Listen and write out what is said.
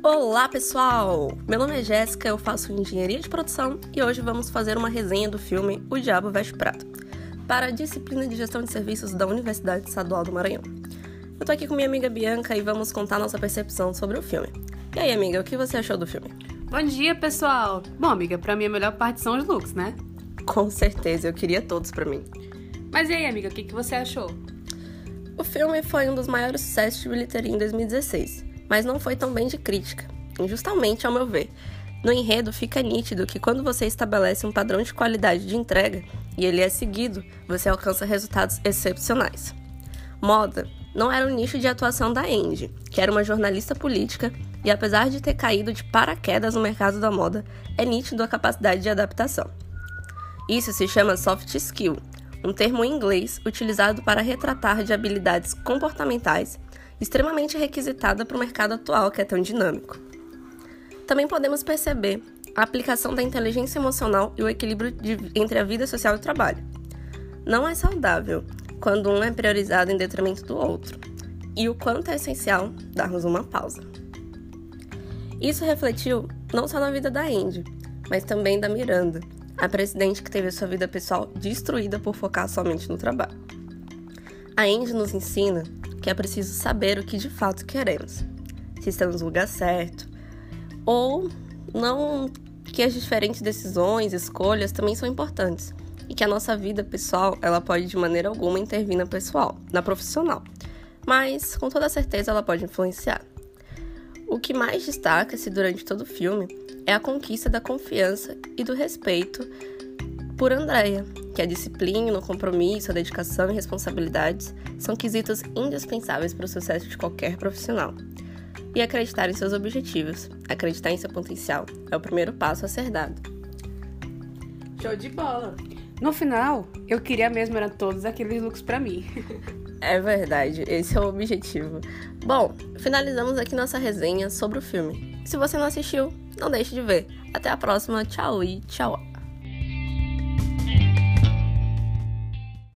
Olá pessoal! Meu nome é Jéssica, eu faço engenharia de produção e hoje vamos fazer uma resenha do filme O Diabo Veste Prata para a disciplina de gestão de serviços da Universidade Estadual do Maranhão. Eu tô aqui com minha amiga Bianca e vamos contar nossa percepção sobre o filme. E aí, amiga, o que você achou do filme? Bom dia, pessoal! Bom, amiga, pra mim a melhor parte são os looks, né? Com certeza, eu queria todos pra mim. Mas e aí, amiga, o que, que você achou? O filme foi um dos maiores sucessos de bilheteria em 2016, mas não foi tão bem de crítica, injustamente ao meu ver. No enredo fica nítido que quando você estabelece um padrão de qualidade de entrega e ele é seguido, você alcança resultados excepcionais. Moda não era o nicho de atuação da Andy, que era uma jornalista política e apesar de ter caído de paraquedas no mercado da moda, é nítido a capacidade de adaptação. Isso se chama soft skill, um termo em inglês utilizado para retratar de habilidades comportamentais extremamente requisitada para o mercado atual que é tão dinâmico. Também podemos perceber a aplicação da inteligência emocional e o equilíbrio de, entre a vida social e o trabalho. Não é saudável quando um é priorizado em detrimento do outro, e o quanto é essencial darmos uma pausa. Isso refletiu não só na vida da Andy, mas também da Miranda, a presidente que teve sua vida pessoal destruída por focar somente no trabalho. A Andy nos ensina que é preciso saber o que de fato queremos, se estamos no lugar certo, ou não que as diferentes decisões, escolhas também são importantes. E que a nossa vida pessoal ela pode de maneira alguma intervir na pessoal, na profissional, mas com toda certeza ela pode influenciar. O que mais destaca-se durante todo o filme é a conquista da confiança e do respeito por Andrea, que a disciplina, o compromisso, a dedicação e responsabilidades são quesitos indispensáveis para o sucesso de qualquer profissional. E acreditar em seus objetivos, acreditar em seu potencial, é o primeiro passo a ser dado. Show de bola! No final, eu queria mesmo era todos aqueles looks para mim. É verdade, esse é o objetivo. Bom, finalizamos aqui nossa resenha sobre o filme. Se você não assistiu, não deixe de ver. Até a próxima, tchau e tchau.